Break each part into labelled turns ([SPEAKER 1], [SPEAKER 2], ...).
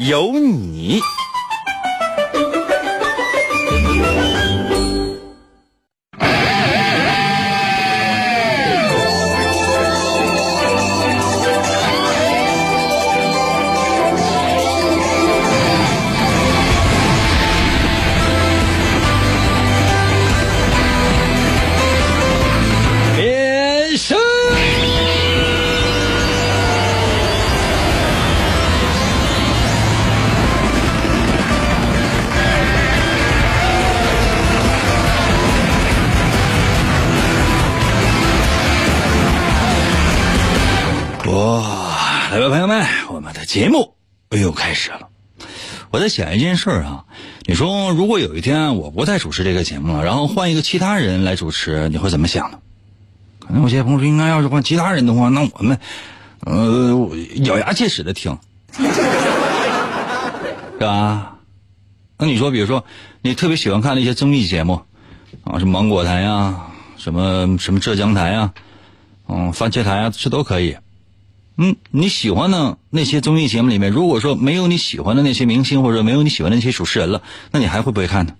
[SPEAKER 1] 有你。节目又开始了。我在想一件事儿啊，你说如果有一天我不再主持这个节目了，然后换一个其他人来主持，你会怎么想呢？可能有些朋友说，应该要是换其他人的话，那我们呃咬牙切齿的听，是吧？那你说，比如说你特别喜欢看的一些综艺节目啊，什么芒果台呀，什么什么浙江台呀，嗯，番茄台啊，这都可以。嗯，你喜欢的那些综艺节目里面，如果说没有你喜欢的那些明星，或者没有你喜欢的那些主持人了，那你还会不会看呢？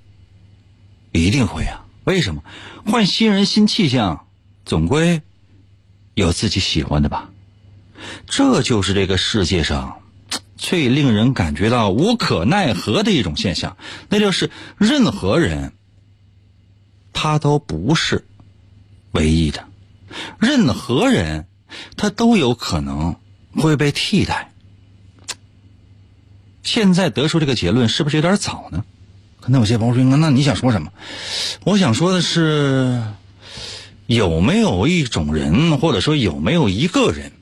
[SPEAKER 1] 一定会啊！为什么？换新人新气象，总归有自己喜欢的吧？这就是这个世界上 最令人感觉到无可奈何的一种现象，那就是任何人他都不是唯一的，任何人。他都有可能会被替代。现在得出这个结论是不是有点早呢？可能有些朋友说：“那你想说什么？”我想说的是，有没有一种人，或者说有没有一个人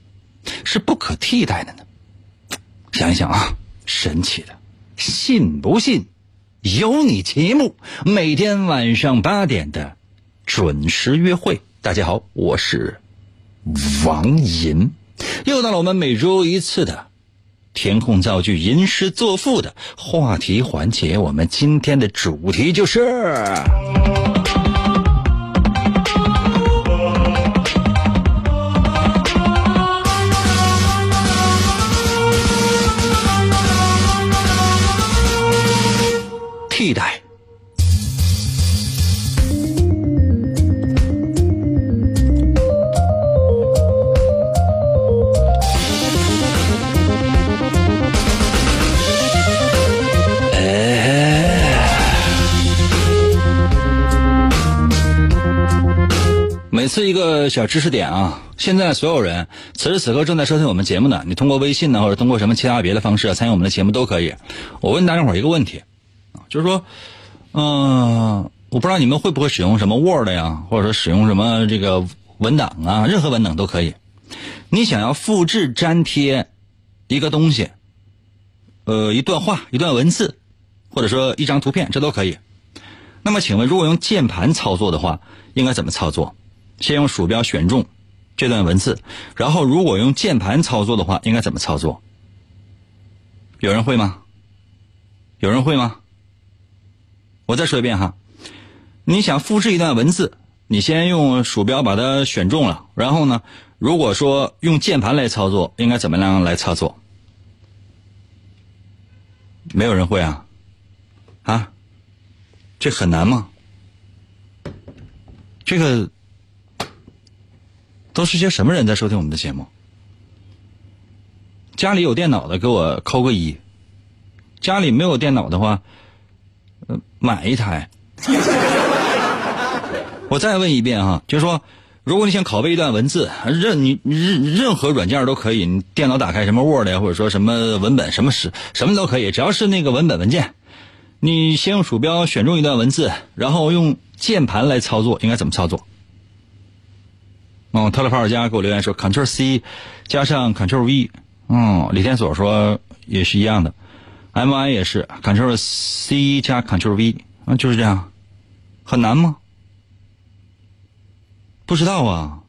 [SPEAKER 1] 是不可替代的呢？想一想啊，神奇的，信不信？有你节目，每天晚上八点的准时约会。大家好，我是。王银，又到了我们每周一次的填空造句、吟诗作赋的话题环节。我们今天的主题就是每次一个小知识点啊！现在所有人此时此刻正在收听我们节目的，你通过微信呢，或者通过什么其他别的方式啊参与我们的节目都可以。我问大家伙一个问题啊，就是说，嗯，我不知道你们会不会使用什么 Word 呀，或者说使用什么这个文档啊，任何文档都可以。你想要复制粘贴一个东西，呃，一段话、一段文字，或者说一张图片，这都可以。那么，请问，如果用键盘操作的话，应该怎么操作？先用鼠标选中这段文字，然后如果用键盘操作的话，应该怎么操作？有人会吗？有人会吗？我再说一遍哈，你想复制一段文字，你先用鼠标把它选中了，然后呢，如果说用键盘来操作，应该怎么样来操作？没有人会啊？啊？这很难吗？这个。都是些什么人在收听我们的节目？家里有电脑的给我扣个一，家里没有电脑的话，呃，买一台。我再问一遍哈，就是说，如果你想拷贝一段文字，任你任任何软件都可以，你电脑打开什么 Word 呀，或者说什么文本，什么什什么都可以，只要是那个文本文件，你先用鼠标选中一段文字，然后用键盘来操作，应该怎么操作？哦，特勒帕尔加给我留言说，Ctrl C 加上 Ctrl V。嗯，李天锁说也是一样的。M I 也是 Ctrl C 加 Ctrl V 啊，就是这样，很难吗？不知道啊。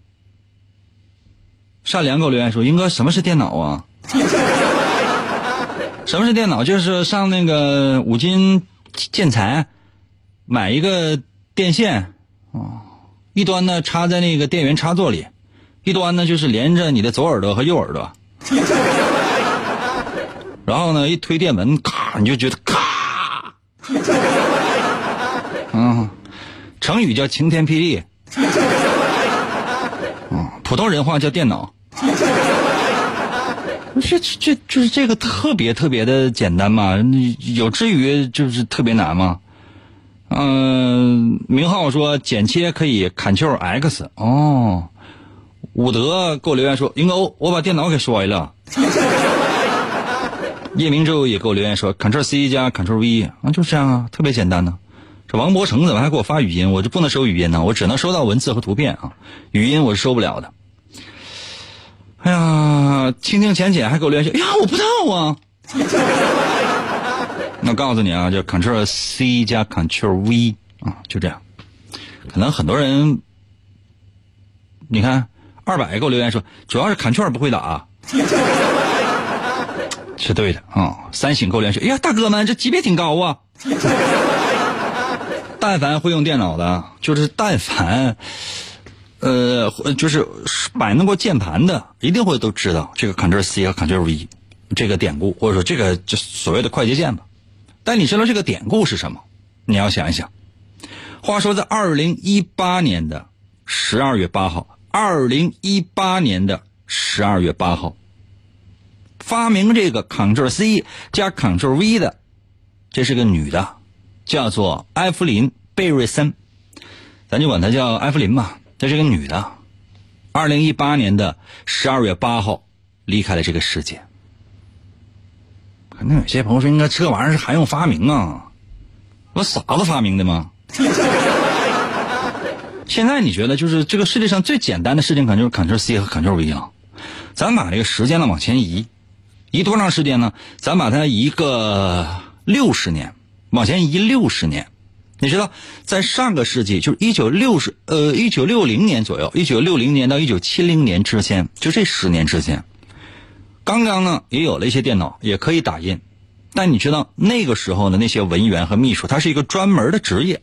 [SPEAKER 1] 善良给我留言说：“英哥，什么是电脑啊？什么是电脑？就是上那个五金建材买一个电线啊，一端呢插在那个电源插座里，一端呢就是连着你的左耳朵和右耳朵。”然后呢，一推电门，咔，你就觉得咔，嗯，成语叫晴天霹雳，嗯，普通人话叫电脑。这这就是这个特别特别的简单嘛？有至于就是特别难吗？嗯，明浩说剪切可以 Ctrl X 哦。武德给我留言说：“英哥，我把电脑给摔了。”夜明咒也给我留言说：“Ctrl C 加 Ctrl V 啊，就这样啊，特别简单呢。”这王博成怎么还给我发语音？我就不能收语音呢？我只能收到文字和图片啊，语音我是收不了的。哎呀，清清浅浅还给我联系，哎呀，我不知道啊。那告诉你啊，就 Ctrl C 加 Ctrl V 啊，就这样。可能很多人，你看二百给我留言说，主要是 Ctrl 不会打。是对的啊！三星够连续。哎呀，大哥们，这级别挺高啊！但凡会用电脑的，就是但凡，呃，就是摆弄过键盘的，一定会都知道这个 Ctrl C 和 Ctrl V 这个典故，或者说这个就所谓的快捷键吧。但你知道这个典故是什么？你要想一想。话说在二零一八年的十二月八号，二零一八年的十二月八号。发明这个 Ctrl C 加 Ctrl V 的，这是个女的，叫做艾弗琳·贝瑞森，咱就管她叫艾弗琳吧。这是个女的，二零一八年的十二月八号离开了这个世界。可能有些朋友说，应该这玩意儿是还用发明啊？我傻子发明的吗？现在你觉得，就是这个世界上最简单的事情，可能就是 Ctrl C 和 Ctrl V 了。咱把这个时间呢往前移。移多长时间呢？咱把它移个六十年，往前移六十年。你知道，在上个世纪，就是一九六十呃一九六零年左右，一九六零年到一九七零年之间，就这十年之间，刚刚呢也有了一些电脑，也可以打印。但你知道那个时候的那些文员和秘书，他是一个专门的职业，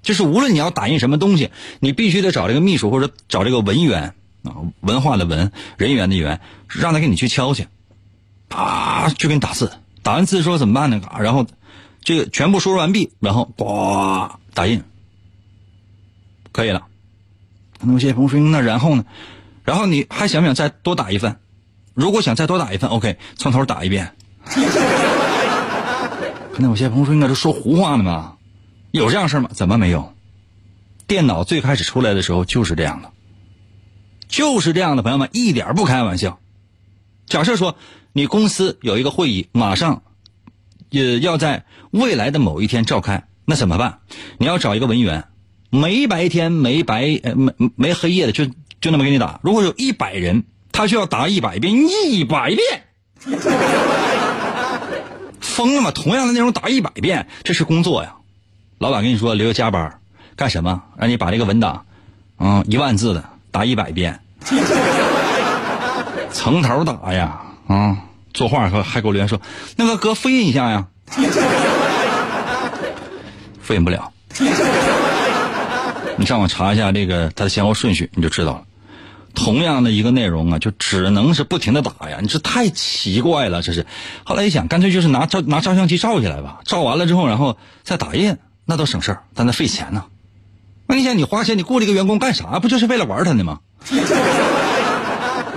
[SPEAKER 1] 就是无论你要打印什么东西，你必须得找这个秘书或者找这个文员啊，文化的文，人员的员，让他给你去敲去。啊，就给你打字，打完字说怎么办呢？然后这个全部输入完毕，然后呱打印，可以了。可能有些朋友说，那然后呢？然后你还想不想再多打一份？如果想再多打一份，OK，从头打一遍。可能有些朋友说，应该是说胡话呢吗？有这样事吗？怎么没有？电脑最开始出来的时候就是这样的，就是这样的，朋友们一点不开玩笑。假设说。你公司有一个会议，马上也要在未来的某一天召开，那怎么办？你要找一个文员，没白天没白呃没没黑夜的，就就那么给你打。如果有一百人，他需要打一百遍，一百遍，疯了吗？同样的内容打一百遍，这是工作呀。老板跟你说留个加班，干什么？让你把这个文档，嗯，一万字的打一百遍，从头打呀，啊。作画还还给我留言说：“那个哥复印一下呀，复印不了。你上网查一下这个它的先后顺序，你就知道了。同样的一个内容啊，就只能是不停的打呀，你这太奇怪了，这是。后来一想，干脆就是拿照拿照相机照下来吧，照完了之后，然后再打印，那都省事儿，但那费钱呢。那你想，你花钱，你雇这个员工干啥？不就是为了玩他呢吗？”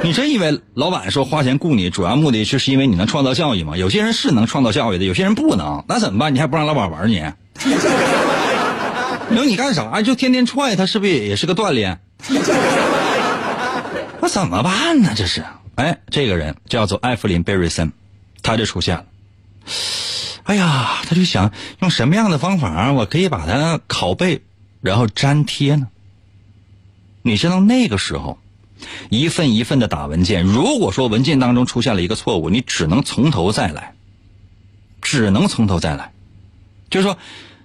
[SPEAKER 1] 你真以为老板说花钱雇你，主要目的就是因为你能创造效益吗？有些人是能创造效益的，有些人不能，那怎么办？你还不让老板玩你？留你干啥？就天天踹他，是不是也是个锻炼？那怎么办呢？这是，哎，这个人叫做艾弗林·贝瑞森，他就出现了。哎呀，他就想用什么样的方法，我可以把它拷贝，然后粘贴呢？你知道那个时候？一份一份的打文件，如果说文件当中出现了一个错误，你只能从头再来，只能从头再来。就是说，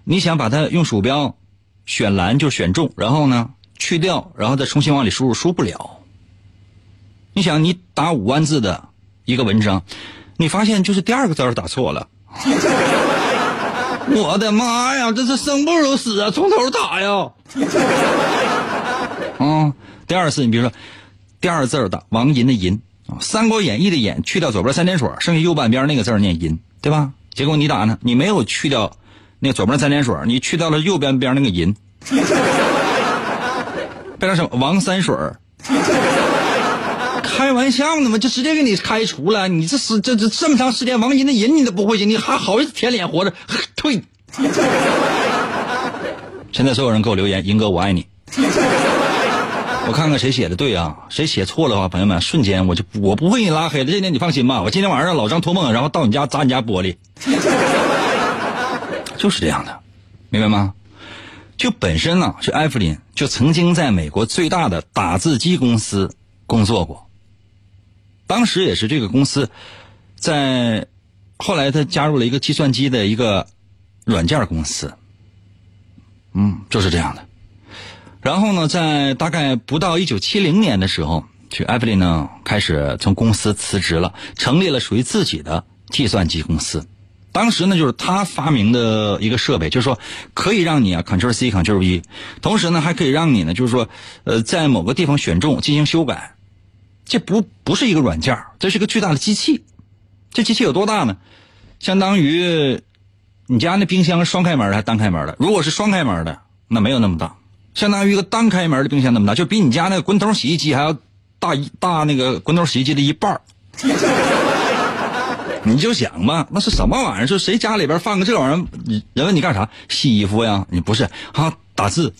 [SPEAKER 1] 你想把它用鼠标选栏就选中，然后呢去掉，然后再重新往里输入，输不了。你想，你打五万字的一个文章，你发现就是第二个字打错了。我的妈呀，这是生不如死啊！从头打呀。啊，第二次，你比如说，第二个字打王银的银啊，《三国演义》的演去掉左边三点水，剩下右半边那个字念银，对吧？结果你打呢，你没有去掉那左边三点水，你去掉了右边边那个银，变成什么？王三水开玩笑呢吗？就直接给你开除了。你这是这这这么长时间王银的人你都不会写，你还好意思舔脸活着？退！现在所有人给我留言，银哥我爱你。我看看谁写的对啊？谁写错了的话，朋友们，瞬间我就我不会给你拉黑的。这点你放心吧，我今天晚上让老张托梦，然后到你家砸你家玻璃。就是这样的，明白吗？就本身呢，这艾弗林就曾经在美国最大的打字机公司工作过。当时也是这个公司，在后来他加入了一个计算机的一个软件公司。嗯，就是这样的。然后呢，在大概不到一九七零年的时候，这艾弗林呢开始从公司辞职了，成立了属于自己的计算机公司。当时呢，就是他发明的一个设备，就是说可以让你啊 Ctrl C Ctrl V，同时呢还可以让你呢，就是说呃在某个地方选中进行修改。这不不是一个软件，这是个巨大的机器。这机器有多大呢？相当于你家那冰箱双开门还是单开门的？如果是双开门的，那没有那么大。相当于一个单开门的冰箱那么大，就比你家那个滚筒洗衣机还要大一大那个滚筒洗衣机的一半 你就想吧，那是什么玩意儿？说谁家里边放个这玩意儿？人问你干啥？洗衣服呀？你不是啊？打字。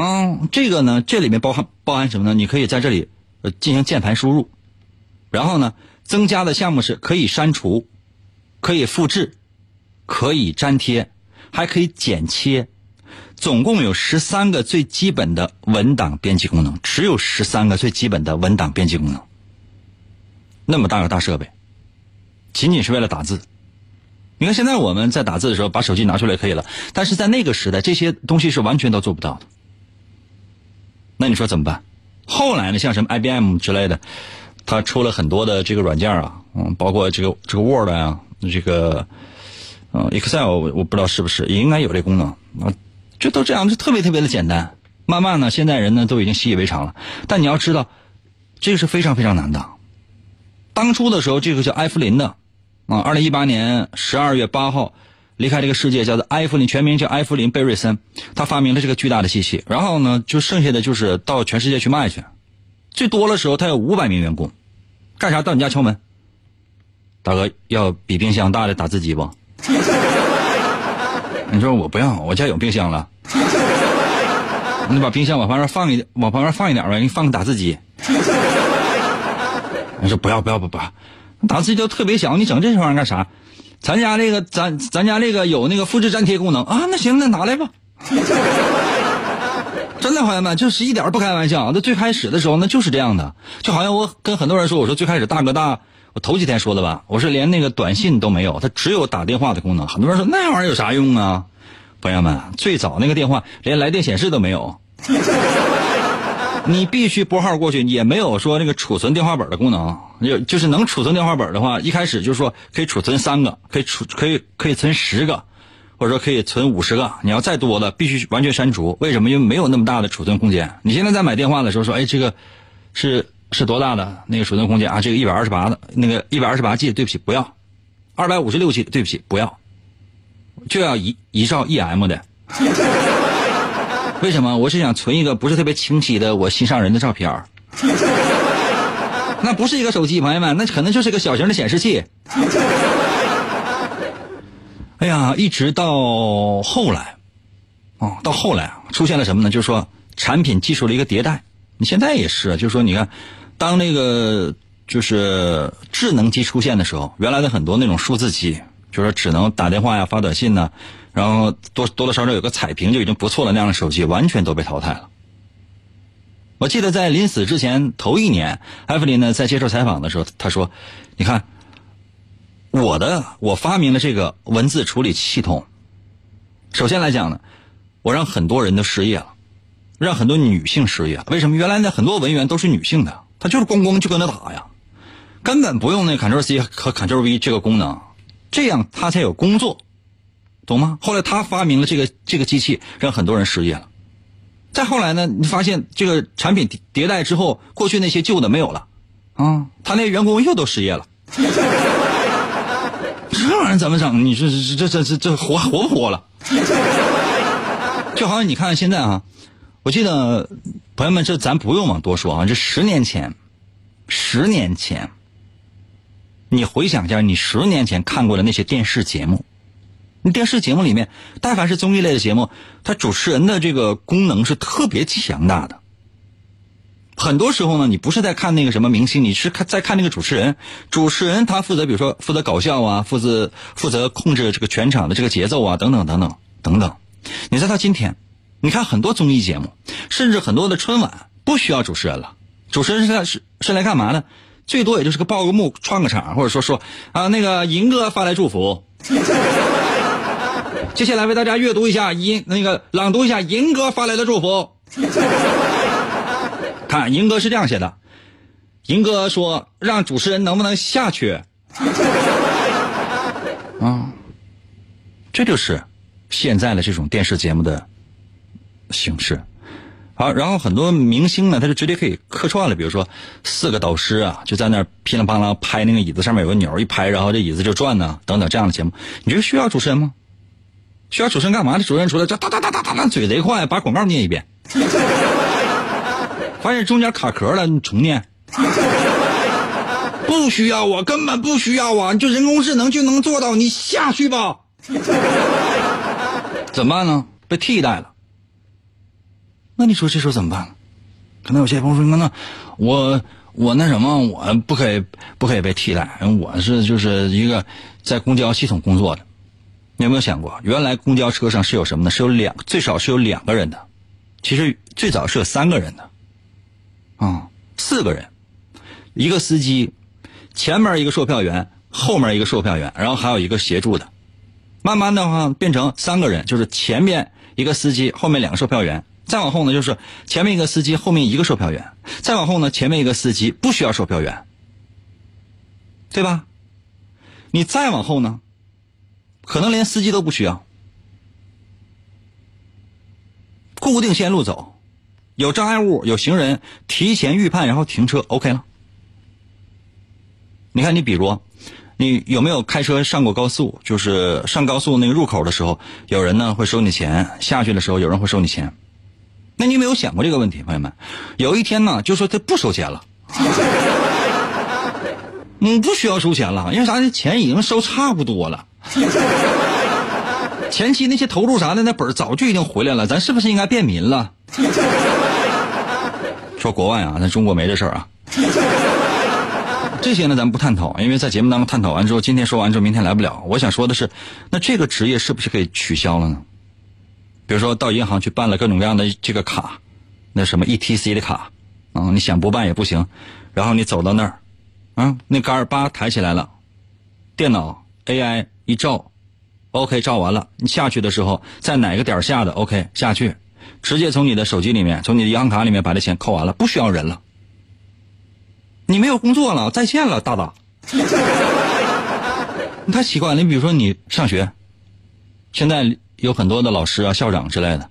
[SPEAKER 1] 嗯，这个呢，这里面包含包含什么呢？你可以在这里呃进行键盘输入，然后呢，增加的项目是可以删除、可以复制、可以粘贴，还可以剪切。总共有十三个最基本的文档编辑功能，只有十三个最基本的文档编辑功能。那么大个大设备，仅仅是为了打字。你看现在我们在打字的时候，把手机拿出来可以了，但是在那个时代，这些东西是完全都做不到的。那你说怎么办？后来呢，像什么 IBM 之类的，它出了很多的这个软件啊，嗯，包括这个这个 Word 啊，这个嗯 Excel，我我不知道是不是，也应该有这功能啊。这都这样，就特别特别的简单。慢慢呢，现在人呢都已经习以为常了。但你要知道，这个是非常非常难的。当初的时候，这个叫埃弗林的，啊，二零一八年十二月八号离开这个世界，叫做埃弗林，全名叫埃弗林贝瑞森。他发明了这个巨大的机器，然后呢，就剩下的就是到全世界去卖去。最多的时候，他有五百名员工，干啥？到你家敲门，大哥要比冰箱大的打字机不？你说我不要，我家有冰箱了。你把冰箱往旁边放一，往旁边放一点呗，你放个打字机。你说不要不要不不，打字机就特别小，你整这玩意儿干啥？咱家这个咱咱家这个有那个复制粘贴功能啊，那行那拿来吧。真的朋友们，就是一点不开玩笑。那最开始的时候那就是这样的，就好像我跟很多人说，我说最开始大哥大。我头几天说的吧，我说连那个短信都没有，它只有打电话的功能。很多人说那玩意儿有啥用啊？朋友们，最早那个电话连来电显示都没有，你必须拨号过去，也没有说那个储存电话本的功能。就就是能储存电话本的话，一开始就是说可以储存三个，可以储可以可以存十个，或者说可以存五十个。你要再多的，必须完全删除。为什么？因为没有那么大的储存空间。你现在在买电话的时候说，哎，这个是。是多大的那个储存空间啊？这个一百二十八的，那个一百二十八 G，对不起，不要；二百五十六 G，对不起，不要，就要一一兆 EM 的。为什么？我是想存一个不是特别清晰的我心上人的照片 那不是一个手机，朋友们，那可能就是个小型的显示器。哎呀，一直到后来，哦，到后来出现了什么呢？就是说产品技术的一个迭代。你现在也是，就是说，你看，当那个就是智能机出现的时候，原来的很多那种数字机，就是只能打电话呀、发短信呢，然后多多多少少有个彩屏就已经不错了那样的手机，完全都被淘汰了。我记得在临死之前头一年，艾弗林呢在接受采访的时候，他说：“你看，我的我发明了这个文字处理系统。首先来讲呢，我让很多人都失业了，让很多女性失业。为什么？原来呢，很多文员都是女性的，她就是咣咣就跟他打呀，根本不用那 Ctrl C 和 Ctrl V 这个功能，这样她才有工作，懂吗？后来他发明了这个这个机器，让很多人失业了。再后来呢，你发现这个产品迭代之后，过去那些旧的没有了，啊，他那员工又都失业了。这玩意儿怎么整？你说这这这这这活活不活了？就好像你看现在啊，我记得朋友们，这咱不用往多说啊，这十年前，十年前，你回想一下，你十年前看过的那些电视节目，那电视节目里面，但凡是综艺类的节目，它主持人的这个功能是特别强大的。很多时候呢，你不是在看那个什么明星，你是看在看那个主持人。主持人他负责，比如说负责搞笑啊，负责负责控制这个全场的这个节奏啊，等等等等等等。你再到今天，你看很多综艺节目，甚至很多的春晚不需要主持人了，主持人是是是来干嘛呢？最多也就是个报个幕、串个场，或者说说啊，那个银哥发来祝福。接下来为大家阅读一下银那个朗读一下银哥发来的祝福。看，银哥是这样写的，银哥说让主持人能不能下去？啊，这就是现在的这种电视节目的形式。好，然后很多明星呢，他就直接可以客串了，比如说四个导师啊，就在那噼里啪啦拍那个椅子上面有个钮，一拍，然后这椅子就转呢，等等这样的节目，你觉得需要主持人吗？需要主持人干嘛？呢主持人出来这哒哒哒哒哒哒，嘴贼快，把广告念一遍。发现中间卡壳了，你重念。不需要啊，根本不需要啊！就人工智能就能做到，你下去吧。怎么办呢？被替代了。那你说这时候怎么办？可能有些朋友说：“那我我那什么，我不可以不可以被替代？我是就是一个在公交系统工作的。你有没有想过，原来公交车上是有什么呢？是有两最少是有两个人的，其实最早是有三个人的。”啊，四个人，一个司机，前面一个售票员，后面一个售票员，然后还有一个协助的。慢慢的话变成三个人，就是前面一个司机，后面两个售票员。再往后呢，就是前面一个司机，后面一个售票员。再往后呢，前面一个司机不需要售票员，对吧？你再往后呢，可能连司机都不需要，固定线路走。有障碍物，有行人，提前预判，然后停车，OK 了。你看，你比如，你有没有开车上过高速？就是上高速那个入口的时候，有人呢会收你钱，下去的时候有人会收你钱。那你有没有想过这个问题，朋友们？有一天呢，就说他不收钱了，嗯，不需要收钱了，因为啥呢？钱已经收差不多了。前期那些投入啥的，那本早就已经回来了，咱是不是应该便民了？说国外啊，咱中国没这事儿啊。这些呢，咱不探讨，因为在节目当中探讨完之后，今天说完之后，明天来不了。我想说的是，那这个职业是不是可以取消了呢？比如说到银行去办了各种各样的这个卡，那什么 ETC 的卡，啊，你想不办也不行。然后你走到那儿，啊，那杆儿叭抬起来了，电脑 AI 一照，OK 照完了，你下去的时候在哪个点下的 OK 下去。直接从你的手机里面，从你的银行卡里面把这钱扣完了，不需要人了。你没有工作了，在线了，大大。你 太奇怪了。你比如说你上学，现在有很多的老师啊、校长之类的，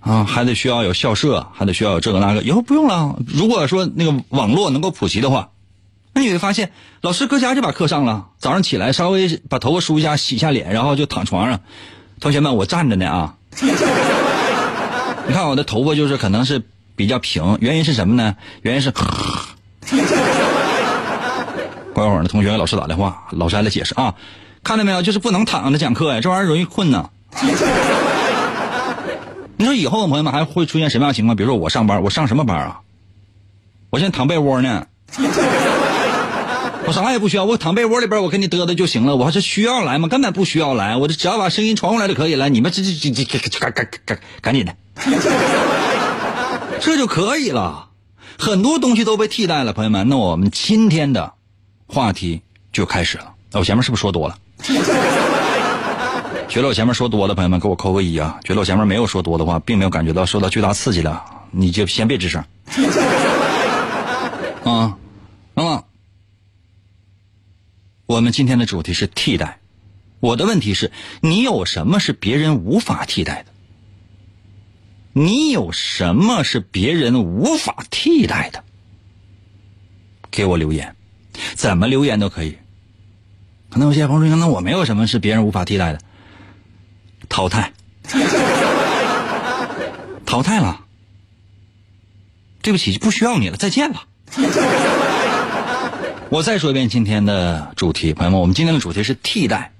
[SPEAKER 1] 啊，还得需要有校舍，还得需要有这个那个。以后不用了。如果说那个网络能够普及的话，那你会发现，老师搁家就把课上了。早上起来稍微把头发梳一下，洗一下脸，然后就躺床上。同学们，我站着呢啊。你看我的头发就是可能是比较平，原因是什么呢？原因是，过一会儿呢，同学给老师打电话，老师还得解释啊，看到没有？就是不能躺着讲课呀，这玩意儿容易困呢。你说以后朋友们还会出现什么样的情况？比如说我上班，我上什么班啊？我现在躺被窝呢，我啥也不需要，我躺被窝里边，我给你嘚嘚就行了。我还是需要来吗？根本不需要来，我这只要把声音传过来就可以了。你们这这这这赶赶赶赶紧的。这就可以了，很多东西都被替代了，朋友们。那我们今天的话题就开始了。那我前面是不是说多了？觉得我前面说多的朋友们，给我扣个一啊！觉得我前面没有说多的话，并没有感觉到受到巨大刺激的，你就先别吱声。啊，么我们今天的主题是替代。我的问题是你有什么是别人无法替代的？你有什么是别人无法替代的？给我留言，怎么留言都可以。可能有些朋友说：“那我没有什么是别人无法替代的。”淘汰，淘汰了。对不起，就不需要你了，再见了。我再说一遍今天的主题，朋友们，我们今天的主题是替代。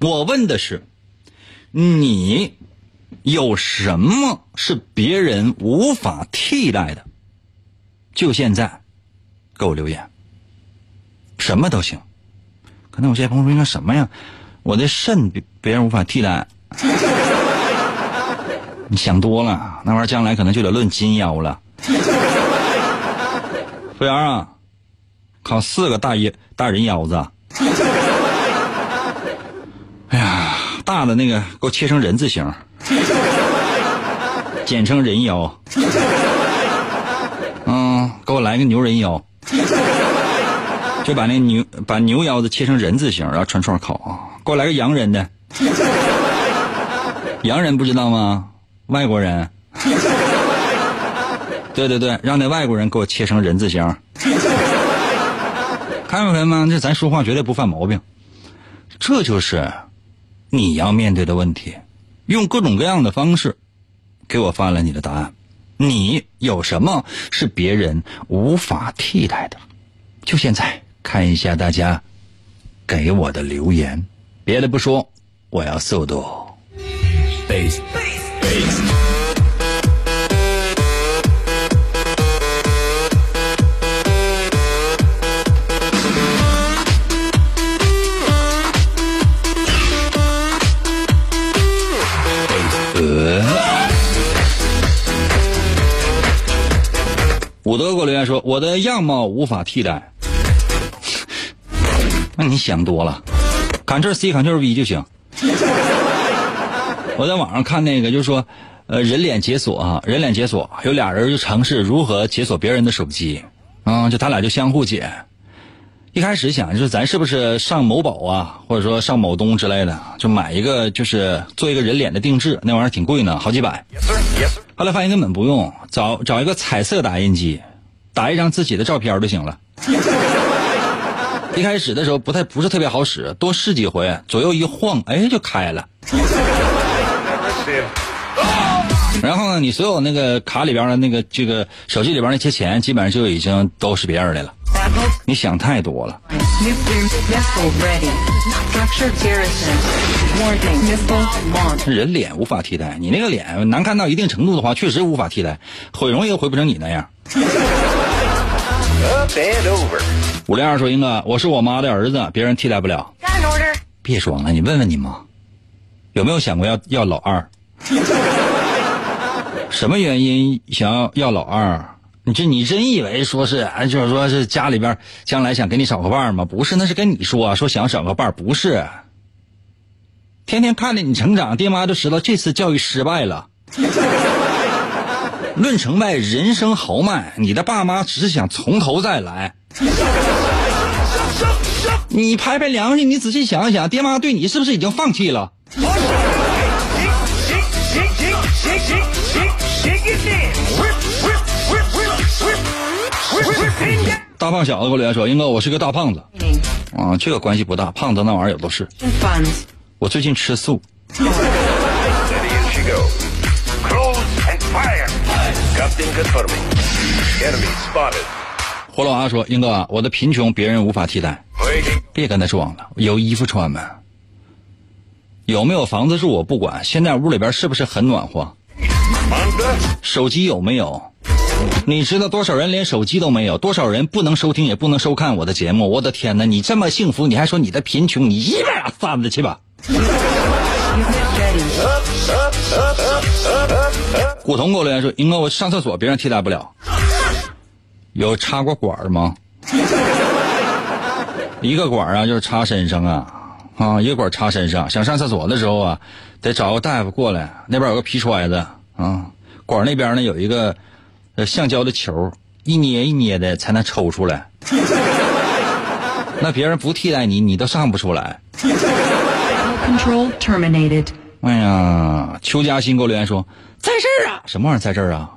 [SPEAKER 1] 我问的是，你有什么是别人无法替代的？就现在，给我留言。什么都行。可能有些朋友说应该什么呀？我的肾别别人无法替代。你想多了，那玩意儿将来可能就得论斤腰了。服务员啊，烤四个大腰大人腰子。哎呀，大的那个给我切成人字形，简称人腰。嗯，给我来个牛人腰，就把那牛把牛腰子切成人字形，然后串串烤啊。给我来个洋人的，洋人不知道吗？外国人。对对对，让那外国人给我切成人字形。看没朋友们，这咱说话绝对不犯毛病。这就是你要面对的问题，用各种各样的方式给我发了你的答案。你有什么是别人无法替代的？就现在看一下大家给我的留言。别的不说，我要速度。武德给言说：“我的样貌无法替代。”那你想多了，Ctrl C Ctrl V 就行。我在网上看那个，就是说，呃，人脸解锁啊，人脸解锁，有俩人就尝试如何解锁别人的手机，啊，就他俩就相互解。一开始想就是咱是不是上某宝啊，或者说上某东之类的，就买一个就是做一个人脸的定制，那玩意儿挺贵呢，好几百。后来发现根本不用，找找一个彩色打印机，打一张自己的照片就行了。一开始的时候不太不是特别好使，多试几回，左右一晃，哎，就开了。然后呢，你所有那个卡里边的那个这个手机里边那些钱，基本上就已经都是别人的了。你想太多了。人脸无法替代，你那个脸难看到一定程度的话，确实无法替代，毁容也毁不成你那样。五零二说：“英哥，我是我妈的儿子，别人替代不了。”别装了，你问问你妈，有没有想过要要老二？什么原因想要要老二？你这你真以为说是，就是说是家里边将来想给你找个伴吗？不是，那是跟你说说想找个伴，不是。天天看着你成长，爹妈就知道这次教育失败了。论成败，人生豪迈，你的爸妈只是想从头再来。你拍拍良心，你仔细想想，爹妈对你是不是已经放弃了？大胖小子给我留言说：“英哥，我是个大胖子。”啊，这个关系不大，胖子那玩意儿有的是。我最近吃素。火老阿说：“英哥，我的贫穷别人无法替代，别跟他装了，有衣服穿吗？有没有房子住我不管，现在屋里边是不是很暖和？手机有没有？你知道多少人连手机都没有？多少人不能收听也不能收看我的节目？我的天哪！你这么幸福，你还说你的贫穷？你一边散着去吧！”古潼给我留言说：“英哥，我上厕所别人替代不了，有插过管吗？一个管啊，就是插身上啊啊，一个管插身上。想上厕所的时候啊，得找个大夫过来。那边有个皮揣子啊，管那边呢有一个呃橡胶的球，一捏一捏的才能抽出来。那别人不替代你，你都上不出来。
[SPEAKER 2] Control terminated.
[SPEAKER 1] 哎呀，邱嘉欣给我留言说，在这儿啊，什么玩意儿在这儿啊？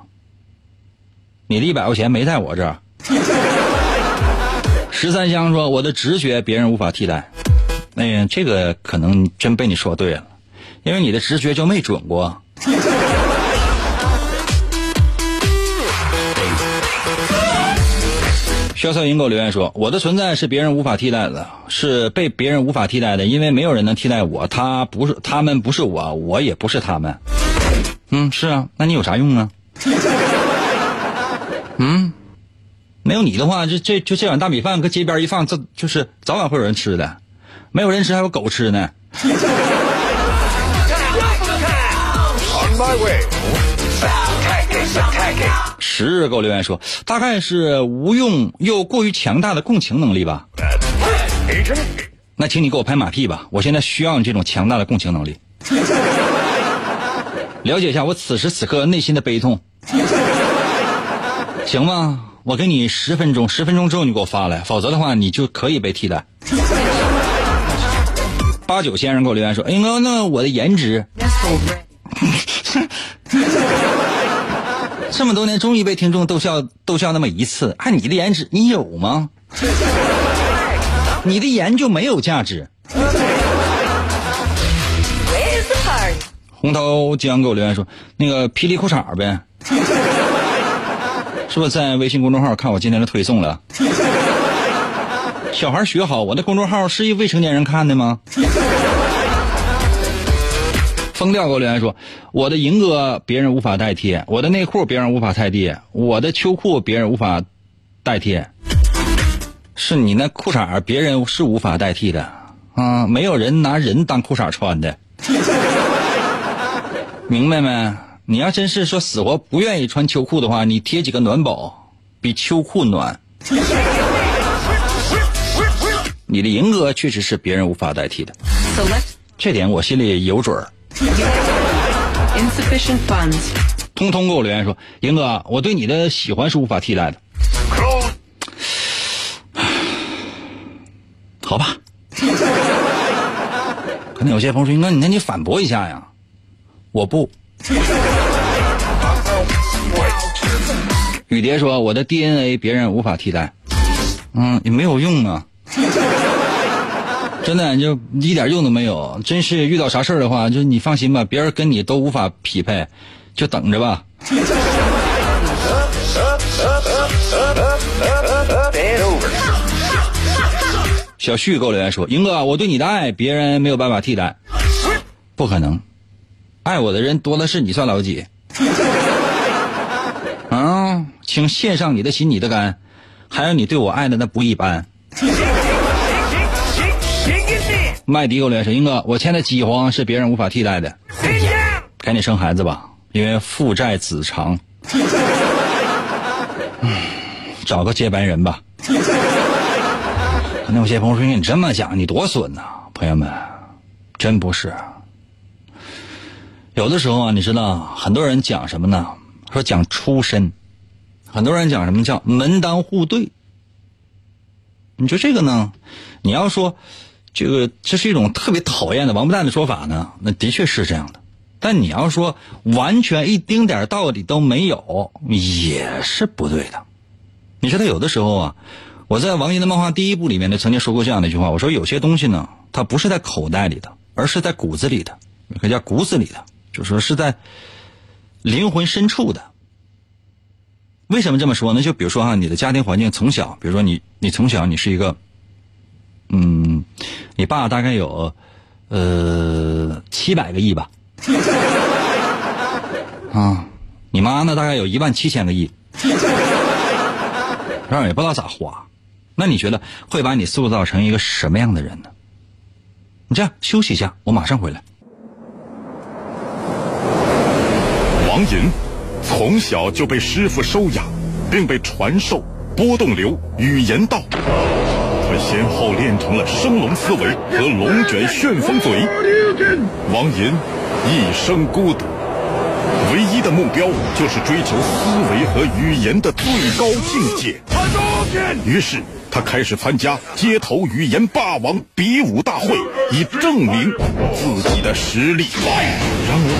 [SPEAKER 1] 你的一百块钱没在我这儿。十三香说，我的直觉别人无法替代。哎呀，这个可能真被你说对了，因为你的直觉就没准过。潇潇银给我留言说：“我的存在是别人无法替代的，是被别人无法替代的，因为没有人能替代我。他不是，他们不是我，我也不是他们。嗯，是啊，那你有啥用啊？嗯，没有你的话，这这就这碗大米饭搁街边一放，这就是早晚会有人吃的。没有人吃，还有狗吃呢。十日给我留言说，大概是无用又过于强大的共情能力吧。那请你给我拍马屁吧，我现在需要你这种强大的共情能力，了解一下我此时此刻内心的悲痛，行吗？我给你十分钟，十分钟之后你给我发来，否则的话你就可以被替代。八九先生给我留言说：“哎哥，那我的颜值. 这么多年终于被听众逗笑逗笑那么一次，按你的颜值，你有吗？你的颜就没有价值。”红桃江给我留言说：“那个霹雳裤衩呗，是不是在微信公众号看我今天的推送了？小孩学好，我的公众号是一未成年人看的吗？”疯掉给我留言说：“我的银哥别人无法代替，我的内裤别人无法代替，我的秋裤别人无法代替，是你那裤衩别人是无法代替的啊！没有人拿人当裤衩穿的。”明白没？你要真是说死活不愿意穿秋裤的话，你贴几个暖宝，比秋裤暖。你的银哥确实是别人无法代替的，这点我心里有准儿。通通给我留言说，银哥，我对你的喜欢是无法替代的。好吧。可能有些朋友说，银哥，你那你反驳一下呀？我不。雨蝶说：“我的 DNA 别人无法替代，嗯，也没有用啊，真的就一点用都没有。真是遇到啥事儿的话，就你放心吧，别人跟你都无法匹配，就等着吧。小旭给我留言说：“英哥，我对你的爱，别人没有办法替代，不可能，爱我的人多的是，你算老几？啊，请献上你的心，你的肝，还有你对我爱的那不一般。”麦迪给我说：“英哥，我欠的饥荒是别人无法替代的，赶紧生孩子吧，因为父债子偿。嗯找个接班人吧。”可能有些朋友说：“你这么讲，你多损呐、朋友们，真不是。有的时候啊，你知道，很多人讲什么呢？说讲出身，很多人讲什么叫门当户对。你说这个呢？你要说这个这是一种特别讨厌的王八蛋的说法呢，那的确是这样的。但你要说完全一丁点道理都没有，也是不对的。你知道，有的时候啊，我在王岩的漫画第一部里面呢，曾经说过这样的一句话，我说有些东西呢，它不是在口袋里的，而是在骨子里的，可叫骨子里的，就说是在灵魂深处的。为什么这么说呢？就比如说哈，你的家庭环境从小，比如说你，你从小你是一个，嗯，你爸大概有呃七百个亿吧，啊，你妈呢大概有一万七千个亿，然后也不知道咋花，那你觉得会把你塑造成一个什么样的人呢？你这样休息一下，我马上回来。
[SPEAKER 3] 王寅从小就被师傅收养，并被传授波动流语言道。他先后练成了升龙思维和龙卷旋风嘴。王银一生孤独，唯一的目标就是追求思维和语言的最高境界。于是他开始参加街头语言霸王比武大会，以证明自己的实力。然而。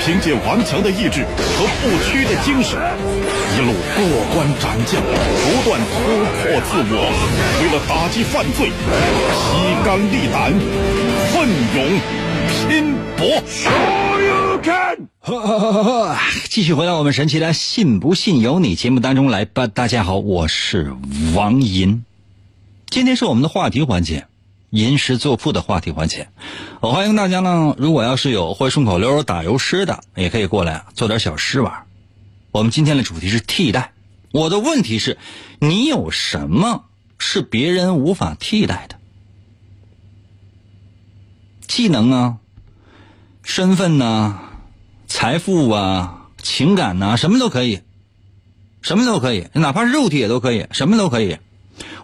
[SPEAKER 3] 凭借顽强的意志和不屈的精神，一路过关斩将，不断突破自我。为了打击犯罪，披肝沥胆，奋勇拼搏。
[SPEAKER 1] 呵呵呵呵呵，继续回到我们神奇的“信不信由你”节目当中来吧。大家好，我是王银，今天是我们的话题环节，吟诗作赋的话题环节。我欢迎大家呢，如果要是有会顺口溜、打油诗的，也可以过来做点小诗玩。我们今天的主题是替代。我的问题是，你有什么是别人无法替代的？技能啊，身份呐、财富啊、情感呐、什么都可以，什么都可以，哪怕是肉体也都可以，什么都可以。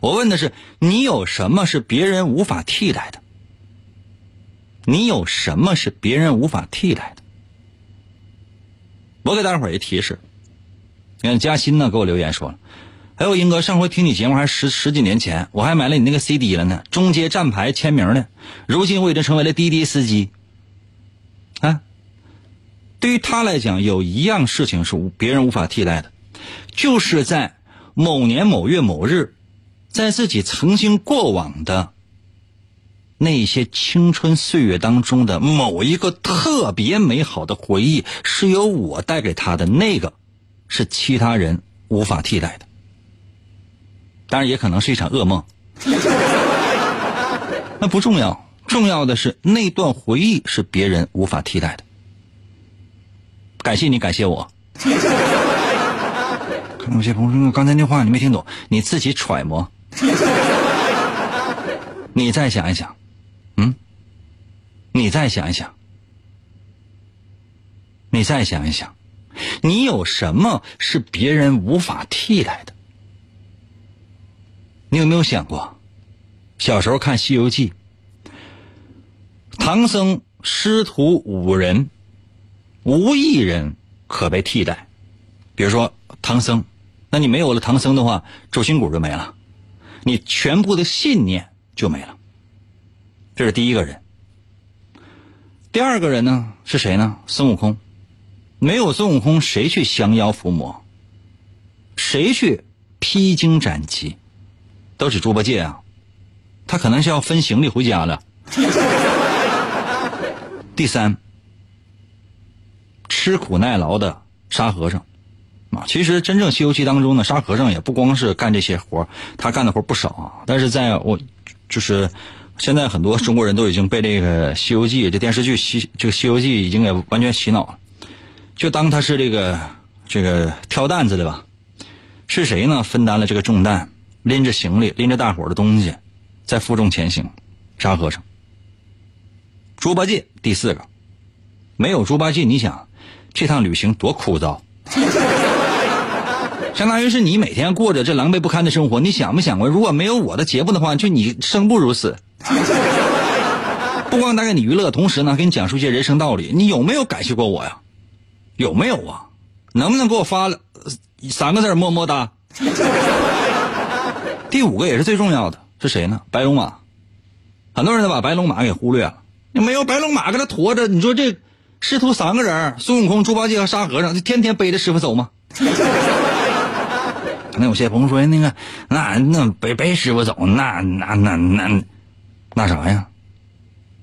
[SPEAKER 1] 我问的是，你有什么是别人无法替代的？你有什么是别人无法替代的？我给大伙儿一提示，你看嘉欣呢给我留言说了，哎呦，英哥，上回听你节目还十十几年前，我还买了你那个 CD 了呢，中街站牌签名的，如今我已经成为了滴滴司机。啊，对于他来讲，有一样事情是无别人无法替代的，就是在某年某月某日，在自己曾经过往的那些青春岁月当中的某一个特别美好的回忆，是由我带给他的，那个是其他人无法替代的。当然，也可能是一场噩梦，那不重要。重要的是那段回忆是别人无法替代的。感谢你，感谢我。可能有些朋友说，刚才那话你没听懂，你自己揣摩。你再想一想，嗯，你再想一想，你再想一想，你有什么是别人无法替代的？你有没有想过，小时候看《西游记》？唐僧师徒五人，无一人可被替代。比如说唐僧，那你没有了唐僧的话，周星谷就没了，你全部的信念就没了。这是第一个人。第二个人呢是谁呢？孙悟空。没有孙悟空，谁去降妖伏魔？谁去披荆斩棘？都是猪八戒啊，他可能是要分行李回家了。第三，吃苦耐劳的沙和尚，啊，其实真正《西游记》当中呢，沙和尚也不光是干这些活他干的活不少啊。但是在我，就是现在很多中国人都已经被这个《西游记》这电视剧《西这个西游记》已经给完全洗脑了，就当他是这个这个挑担子的吧。是谁呢？分担了这个重担，拎着行李，拎着大伙的东西，在负重前行。沙和尚。猪八戒第四个，没有猪八戒，你想这趟旅行多枯燥？相当于是你每天过着这狼狈不堪的生活。你想没想过，如果没有我的节目的话，就你生不如死。不光带给你娱乐，同时呢，给你讲述一些人生道理。你有没有感谢过我呀？有没有啊？能不能给我发三个字么么哒？第五个也是最重要的，是谁呢？白龙马。很多人都把白龙马给忽略了。你没有白龙马给他驮着，你说这师徒三个人，孙悟空、猪八戒和沙和尚，就天天背着师傅走吗？那有些朋友说，那个那那背背师傅走，那那那那那啥呀？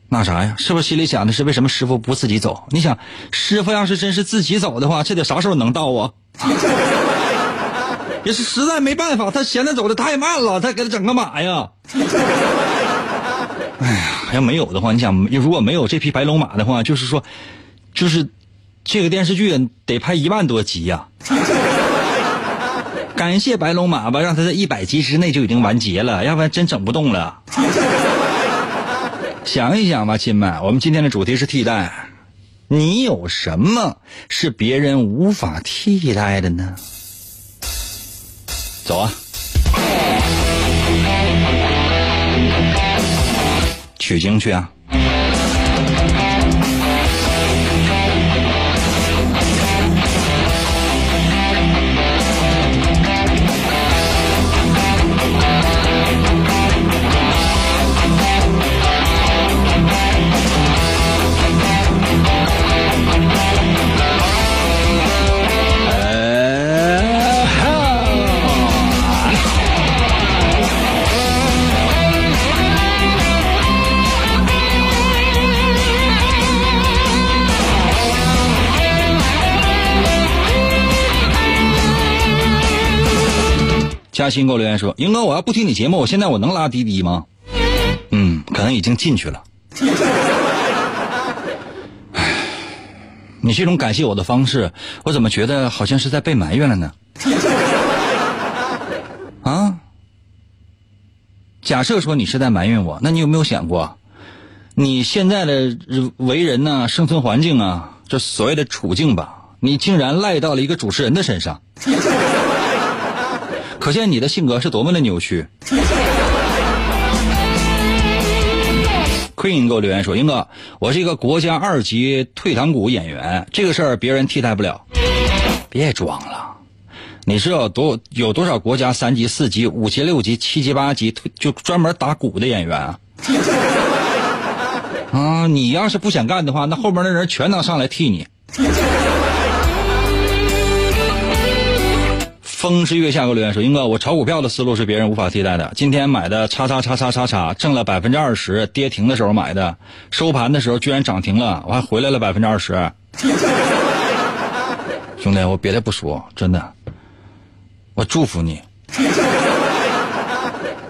[SPEAKER 1] 那啥呀？是不是心里想的是为什么师傅不自己走？你想，师傅要是真是自己走的话，这得啥时候能到啊？也是实在没办法，他嫌他走的太慢了，他给他整个马呀。哎呀，要没有的话，你想，如果没有这匹白龙马的话，就是说，就是这个电视剧得拍一万多集呀。感谢白龙马吧，让他在一百集之内就已经完结了，要不然真整不动了。想一想吧，亲们，我们今天的主题是替代。你有什么是别人无法替代的呢？走啊！取经去啊！嘉欣给我留言说：“英哥，我要不听你节目，我现在我能拉滴滴吗？”嗯，可能已经进去了。你这种感谢我的方式，我怎么觉得好像是在被埋怨了呢？啊？假设说你是在埋怨我，那你有没有想过，你现在的为人呢、生存环境啊，这所谓的处境吧，你竟然赖到了一个主持人的身上，可见你的性格是多么的扭曲。Queen 给我留言说：“英哥，我是一个国家二级退堂鼓演员，这个事儿别人替代不了。别装了，你知道多有多少国家三级、四级、五级、六级、七级、八级退就专门打鼓的演员啊？啊，你要是不想干的话，那后边的人全能上来替你。”风是月下给我留言说：“英哥，我炒股票的思路是别人无法替代的。今天买的叉叉叉叉叉叉，挣了百分之二十，跌停的时候买的，收盘的时候居然涨停了，我还回来了百分之二十。兄弟，我别的不说，真的，我祝福你，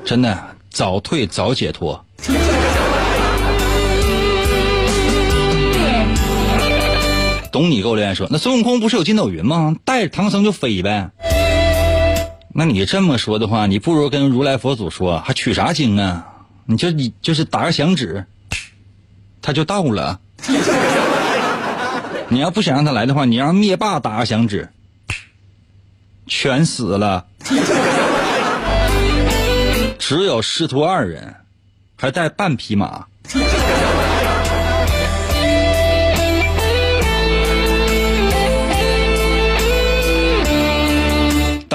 [SPEAKER 1] 真的早退早解脱。”懂你给我留言说：“那孙悟空不是有筋斗云吗？带着唐僧就飞呗。”那你这么说的话，你不如跟如来佛祖说，还取啥经啊？你就你就是打个响指，他就到了。你要不想让他来的话，你让灭霸打个响指，全死了。只有师徒二人，还带半匹马。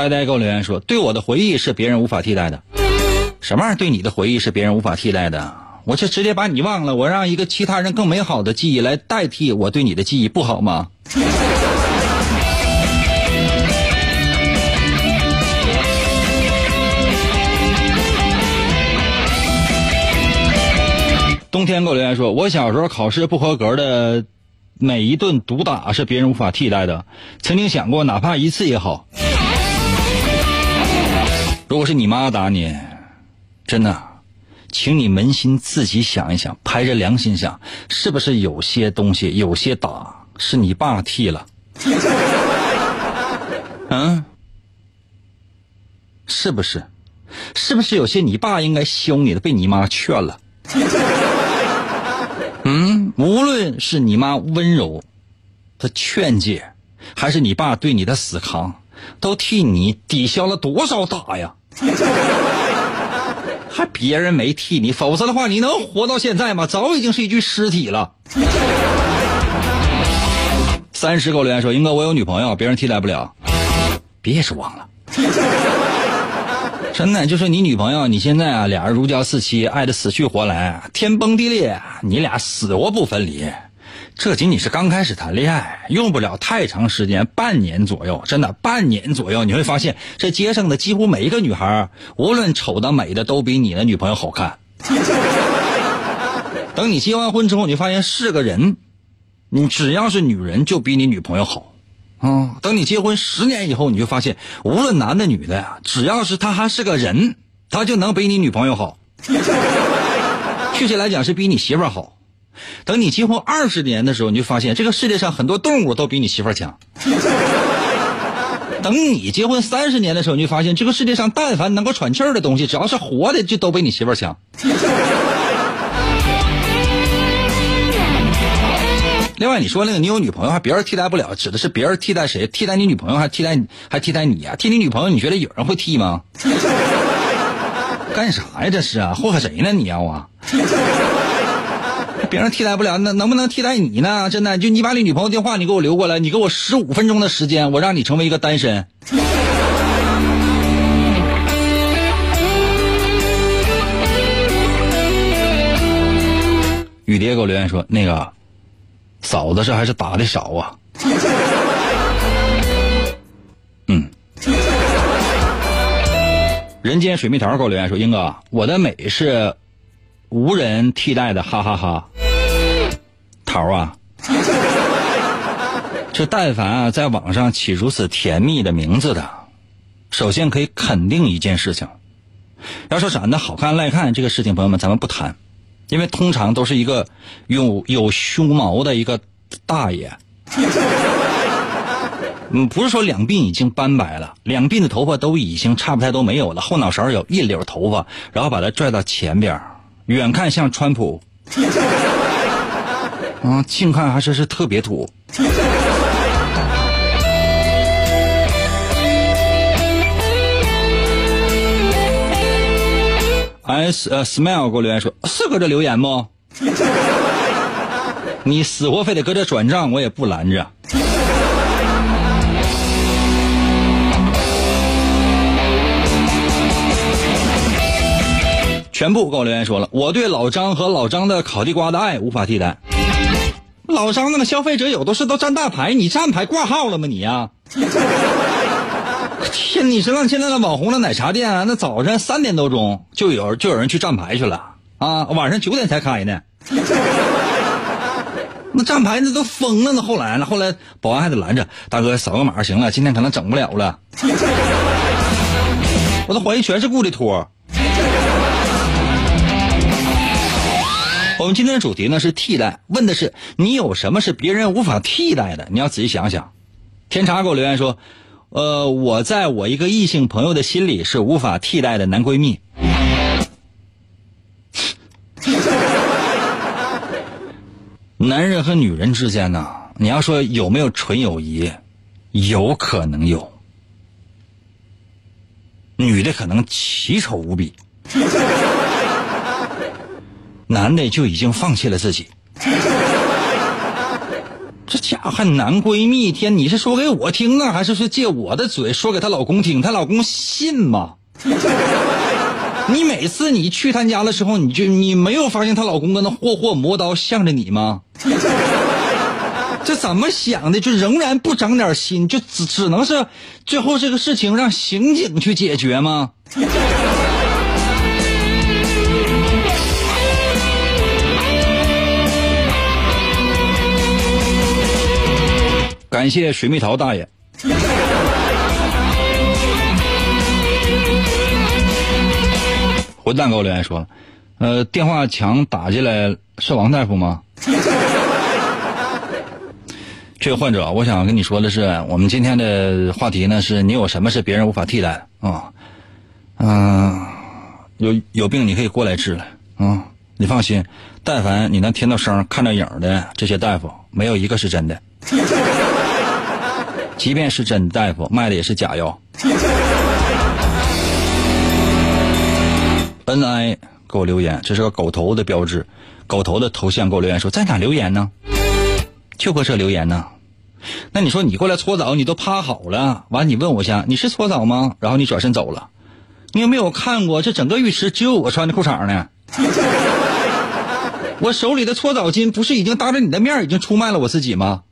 [SPEAKER 1] 呆呆给我留言说：“对我的回忆是别人无法替代的。什么玩意儿？对你的回忆是别人无法替代的？我就直接把你忘了，我让一个其他人更美好的记忆来代替我对你的记忆，不好吗？”冬天给我留言说：“我小时候考试不合格的每一顿毒打是别人无法替代的，曾经想过哪怕一次也好。”如果是你妈打你，真的，请你扪心自己想一想，拍着良心想，是不是有些东西、有些打是你爸替了？嗯，是不是？是不是有些你爸应该凶你的，被你妈劝了？嗯，无论是你妈温柔的劝解，还是你爸对你的死扛，都替你抵消了多少打呀？还别人没替你，否则的话，你能活到现在吗？早已经是一具尸体了。三十给我留言说：“英哥，我有女朋友，别人替代不了。”别指望了，真的，就是你女朋友，你现在啊，俩人如胶似漆，爱的死去活来，天崩地裂，你俩死活不分离。这仅仅是刚开始谈恋爱，用不了太长时间，半年左右，真的半年左右，你会发现这街上的几乎每一个女孩，无论丑的美的，都比你的女朋友好看。等你结完婚之后，你发现是个人，你只要是女人就比你女朋友好。啊、等你结婚十年以后，你就发现，无论男的女的呀，只要是他还是个人，他就能比你女朋友好。确切来讲，是比你媳妇好。等你结婚二十年的时候，你就发现这个世界上很多动物都比你媳妇儿强。等你结婚三十年的时候，你就发现这个世界上但凡能够喘气儿的东西，只要是活的，就都比你媳妇儿强。另外，你说那个你有女朋友，还别人替代不了，指的是别人替代谁？替代你女朋友，还替代还替代你呀、替你女朋友，你觉得有人会替吗？干啥呀？这是啊，祸害谁呢？你要啊？别人替代不了，那能不能替代你呢？真的，就你把你女朋友电话你给我留过来，你给我十五分钟的时间，我让你成为一个单身。雨蝶给我留言说：“那个嫂子这还是打的少啊。”嗯。人间水蜜桃给我留言说：“英哥，我的美是无人替代的，哈哈哈桃啊，这但凡啊在网上起如此甜蜜的名字的，首先可以肯定一件事情，要说长得好看赖看这个事情，朋友们咱们不谈，因为通常都是一个有有胸毛的一个大爷。嗯，不是说两鬓已经斑白了，两鬓的头发都已经差不太多没有了，后脑勺有一绺头发，然后把它拽到前边，远看像川普，啊，近看还是是特别土。S 呃 smile 给我留言说是搁这留言不？你死活非得搁这转账，我也不拦着。全部给我留言说了，我对老张和老张的烤地瓜的爱无法替代。老张那个消费者有的是都站大牌，你站牌挂号了吗你呀、天，你知道现在的网红的奶茶店，那早晨三点多钟就有就有人去站牌去了啊，晚上九点才开呢。那站牌那都疯了呢，后来呢？后来保安还得拦着，大哥扫个码行了，今天可能整不了了。我都怀疑全是雇的托。我们今天的主题呢是替代，问的是你有什么是别人无法替代的？你要仔细想想。天茶给我留言说，呃，我在我一个异性朋友的心里是无法替代的男闺蜜。男人和女人之间呢，你要说有没有纯友谊，有可能有。女的可能奇丑无比，男的就已经放弃了自己。这家伙还男闺蜜，天，你是说给我听啊，还是说借我的嘴说给她老公听？她老公信吗？你每次你去她家的时候，你就你没有发现她老公跟那霍霍磨刀向着你吗？这怎么想的？就仍然不长点心，就只只能是最后这个事情让刑警去解决吗？感谢水蜜桃大爷。混蛋给我留言说了，呃，电话墙打进来是王大夫吗？这个患者，我想跟你说的是，我们今天的话题呢是你有什么是别人无法替代的啊？嗯、有有病你可以过来治了啊、你放心，但凡你能听到声、看到影的这些大夫，没有一个是真的。即便是真大夫，卖的也是假药。N I 给我留言，这是个狗头的标志，狗头的头像给我留言说在哪留言呢？就搁这留言呢。那你说你过来搓澡，你都趴好了，完你问我一下，你是搓澡吗？然后你转身走了，你有没有看过这整个浴池只有我穿的裤衩呢？我手里的搓澡巾不是已经当着你的面已经出卖了我自己吗？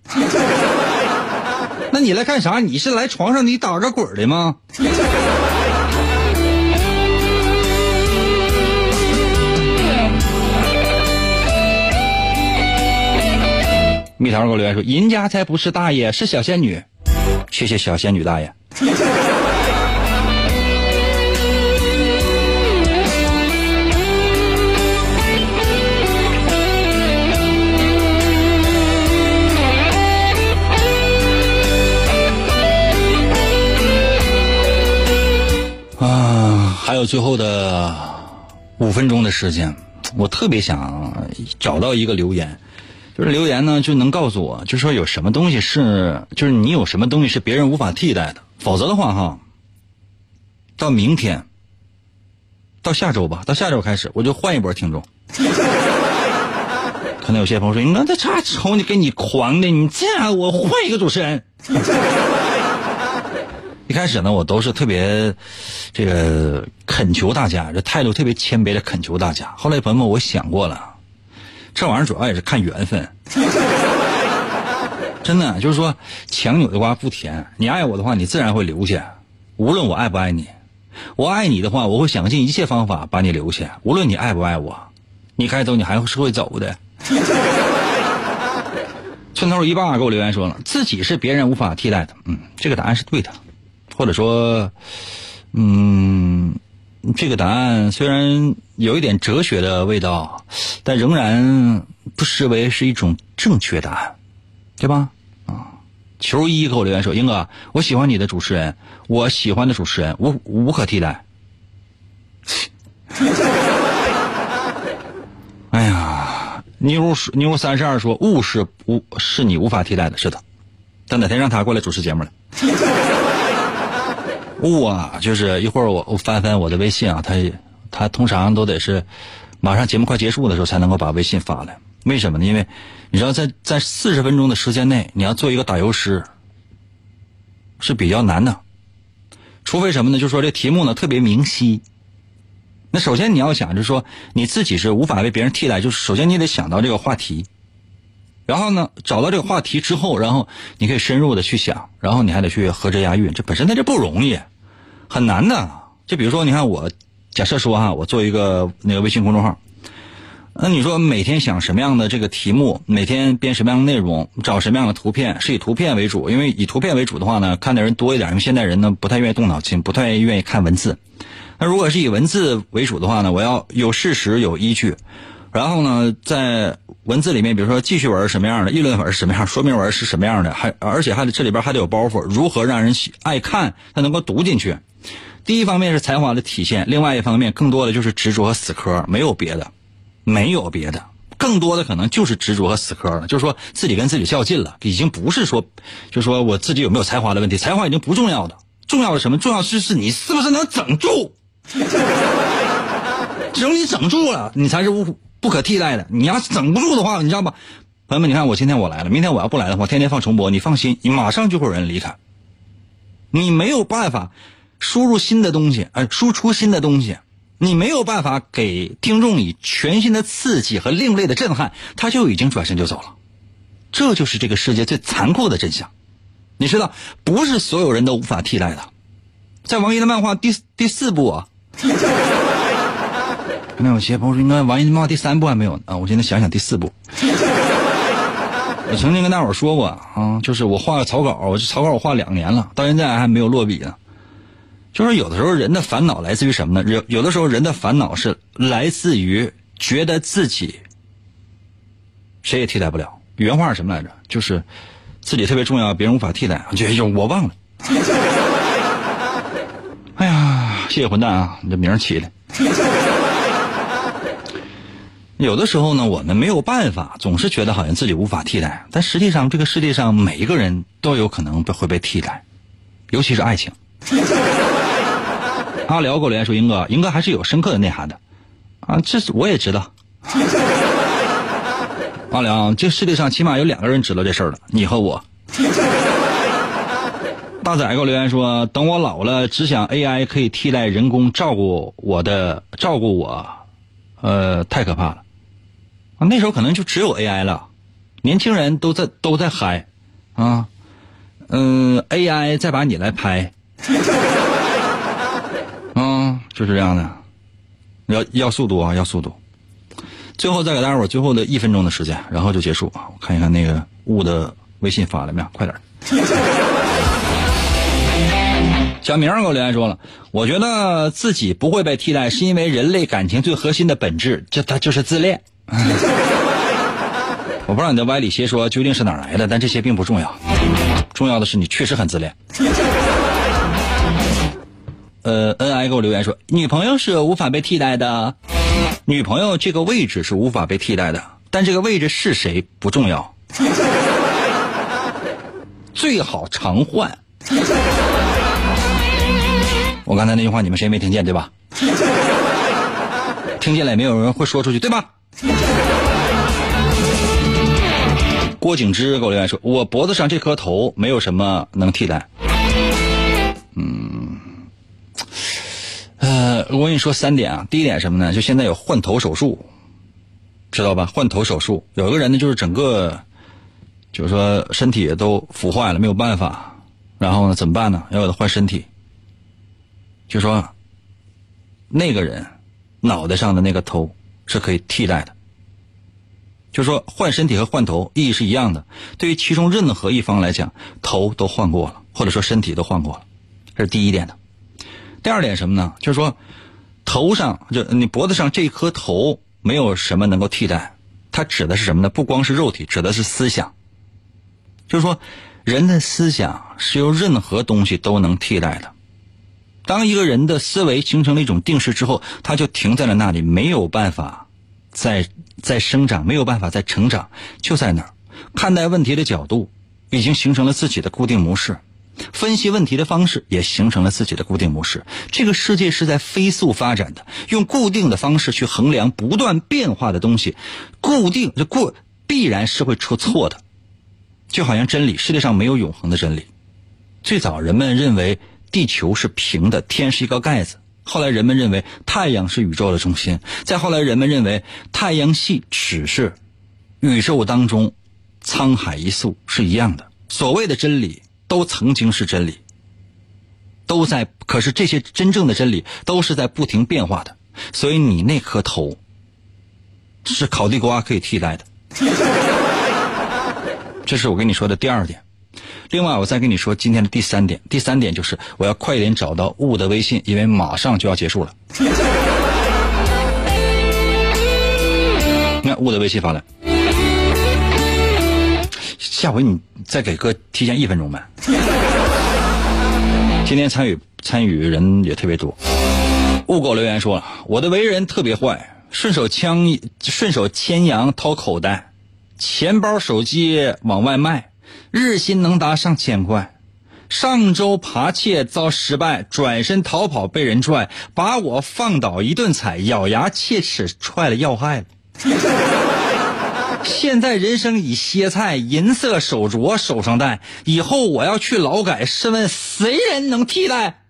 [SPEAKER 1] 那你来干啥？你是来床上你打个滚的吗？蜜桃给我留言说：“人家才不是大爷，是小仙女。”谢谢小仙女大爷。还有最后的五分钟的时间，我特别想找到一个留言，就是留言呢就能告诉我，就说有什么东西是，就是你有什么东西是别人无法替代的，否则的话哈，到明天，到下周吧，到下周开始我就换一波听众。可能有些朋友说：“你看这差瞅你给你狂的，你这样我换一个主持人。”一开始呢，我都是特别这个恳求大家，这态度特别谦卑的恳求大家。后来朋友们，我想过了，这玩意儿主要也是看缘分。真的就是说，强扭的瓜不甜。你爱我的话，你自然会留下，无论我爱不爱你。我爱你的话，我会想尽一切方法把你留下，无论你爱不爱我。你该走，你还是会走的。村头一霸给我留言说了，自己是别人无法替代的。嗯，这个答案是对的。或者说，嗯，这个答案虽然有一点哲学的味道，但仍然不失为是一种正确答案，对吧？啊，球一给我留言说：“英哥，我喜欢你的主持人，我喜欢的主持人无无可替代。”哎呀，妞妞三十二说：“物是无是你无法替代的，是的。”但哪天让他过来主持节目了？物啊，就是一会儿我我翻翻我的微信啊，他他通常都得是马上节目快结束的时候才能够把微信发来。为什么呢？因为你知道，在在四十分钟的时间内，你要做一个打油诗是比较难的。除非什么呢？就是说这题目呢特别明晰。那首先你要想，就是说你自己是无法被别人替代，就是首先你得想到这个话题。然后呢，找到这个话题之后，然后你可以深入的去想，然后你还得去合辙押韵，这本身它就不容易，很难的。就比如说，你看我假设说哈，我做一个那个微信公众号，那你说每天想什么样的这个题目，每天编什么样的内容，找什么样的图片，是以图片为主，因为以图片为主的话呢，看的人多一点，因为现代人呢不太愿意动脑筋，不太愿意看文字。那如果是以文字为主的话呢，我要有事实有依据。然后呢，在文字里面，比如说记叙文是什么样的，议论文是什么样，说明文是什么样的，还而且还得这里边还得有包袱，如何让人喜爱看，他能够读进去。第一方面是才华的体现，另外一方面更多的就是执着和死磕，没有别的，没有别的，更多的可能就是执着和死磕了。就是说自己跟自己较劲了，已经不是说，就说我自己有没有才华的问题，才华已经不重要的，重要的什么？重要是是你是不是能整住。只有你整住了，你才是无不可替代的。你要整不住的话，你知道吧？朋友们，你看我今天我来了，明天我要不来的话，天天放重播，你放心，你马上就会有人离开。你没有办法输入新的东西，呃，输出新的东西，你没有办法给听众以全新的刺激和另类的震撼，他就已经转身就走了。这就是这个世界最残酷的真相。你知道，不是所有人都无法替代的。在王一的漫画第第四部啊。那有些朋友说，应该王一的漫画第三部还没有呢啊！我现在想想第四部。我曾经跟大伙说过啊，就是我画个草稿，我这草稿我画两年了，到现在还没有落笔呢。就是有的时候人的烦恼来自于什么呢？有有的时候人的烦恼是来自于觉得自己谁也替代不了。原话是什么来着？就是自己特别重要，别人无法替代。就就我忘了。哎呀，谢谢混蛋啊！你这名起的。有的时候呢，我们没有办法，总是觉得好像自己无法替代，但实际上这个世界上每一个人都有可能被会被替代，尤其是爱情。阿辽给我留言说：“英哥，英哥还是有深刻的内涵的，啊，这我也知道。”阿辽，这世界上起码有两个人知道这事儿了，你和我。大仔给我留言说：“等我老了，只想 AI 可以替代人工照顾我的，照顾我，呃，太可怕了。”啊，那时候可能就只有 AI 了，年轻人都在都在嗨，啊，嗯，AI 再把你来拍，啊，就是这样的，要要速度啊，要速度。最后再给大家伙最后的一分钟的时间，然后就结束啊。我看一看那个雾的微信发了没有，快点。小明给我留言说了，我觉得自己不会被替代，是因为人类感情最核心的本质，就它就是自恋。我不知道你的歪理邪说究竟是哪来的，但这些并不重要，重要的是你确实很自恋。呃恩爱给我留言说，女朋友是无法被替代的，女朋友这个位置是无法被替代的，但这个位置是谁不重要，最好常换。我刚才那句话你们谁没听见对吧？听见了也没有人会说出去对吧？郭景之给我留言说：“我脖子上这颗头没有什么能替代。”嗯，呃，我跟你说三点啊。第一点什么呢？就现在有换头手术，知道吧？换头手术，有一个人呢，就是整个，就是说身体都腐坏了，没有办法，然后呢，怎么办呢？要给他换身体。就说那个人脑袋上的那个头是可以替代的。就说换身体和换头意义是一样的，对于其中任何一方来讲，头都换过了，或者说身体都换过了，这是第一点的。第二点什么呢？就是说头上就你脖子上这颗头没有什么能够替代，它指的是什么呢？不光是肉体，指的是思想。就是说人的思想是由任何东西都能替代的。当一个人的思维形成了一种定式之后，他就停在了那里，没有办法再。再生长没有办法再成长，就在那儿，看待问题的角度已经形成了自己的固定模式，分析问题的方式也形成了自己的固定模式。这个世界是在飞速发展的，用固定的方式去衡量不断变化的东西，固定就固必然是会出错的。就好像真理，世界上没有永恒的真理。最早人们认为地球是平的，天是一个盖子。后来人们认为太阳是宇宙的中心，再后来人们认为太阳系只是宇宙当中沧海一粟是一样的。所谓的真理都曾经是真理，都在，可是这些真正的真理都是在不停变化的。所以你那颗头是烤地瓜可以替代的，这是我跟你说的第二点。另外，我再跟你说今天的第三点。第三点就是我要快点找到雾的微信，因为马上就要结束了。你看雾的微信发来，下回你再给哥提前一分钟呗。今天参与参与人也特别多。雾狗留言说：“我的为人特别坏，顺手枪顺手牵羊掏口袋，钱包手机往外卖。”日薪能达上千块，上周扒窃遭失败，转身逃跑被人拽，把我放倒一顿踩，咬牙切齿踹了要害了。现在人生已歇菜，银色手镯手上戴，以后我要去劳改，试问谁人能替代？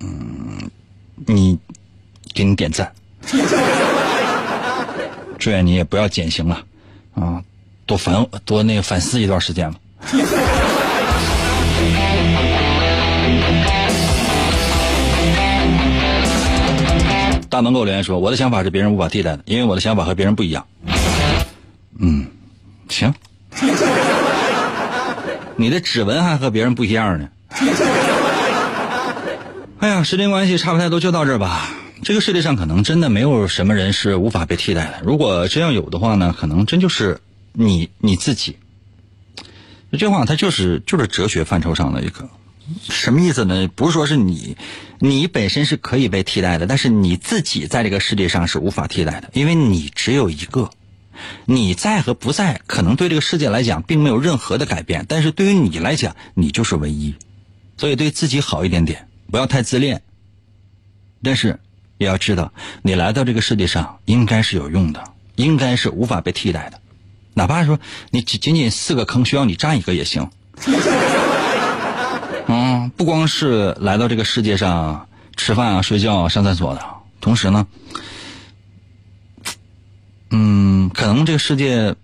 [SPEAKER 1] 嗯，你，给你点赞。祝愿你也不要减刑了，啊，多反多那个反思一段时间吧。大门给我留言说：“我的想法是别人无法替代的，因为我的想法和别人不一样。”嗯，行。你的指纹还和别人不一样呢。哎呀，时间关系，差不太多，就到这儿吧。这个世界上可能真的没有什么人是无法被替代的。如果真要有的话呢，可能真就是你你自己。这句话它就是就是哲学范畴上的一个什么意思呢？不是说是你你本身是可以被替代的，但是你自己在这个世界上是无法替代的，因为你只有一个。你在和不在，可能对这个世界来讲并没有任何的改变，但是对于你来讲，你就是唯一。所以对自己好一点点，不要太自恋。但是。也要知道，你来到这个世界上应该是有用的，应该是无法被替代的。哪怕说你仅仅仅四个坑需要你占一个也行。嗯，不光是来到这个世界上吃饭啊、睡觉、啊、上厕所的，同时呢，嗯，可能这个世界，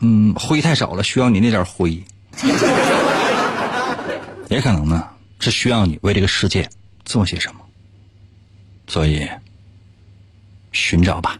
[SPEAKER 1] 嗯，灰太少了，需要你那点灰。也可能呢，是需要你为这个世界做些什么。所以，寻找吧。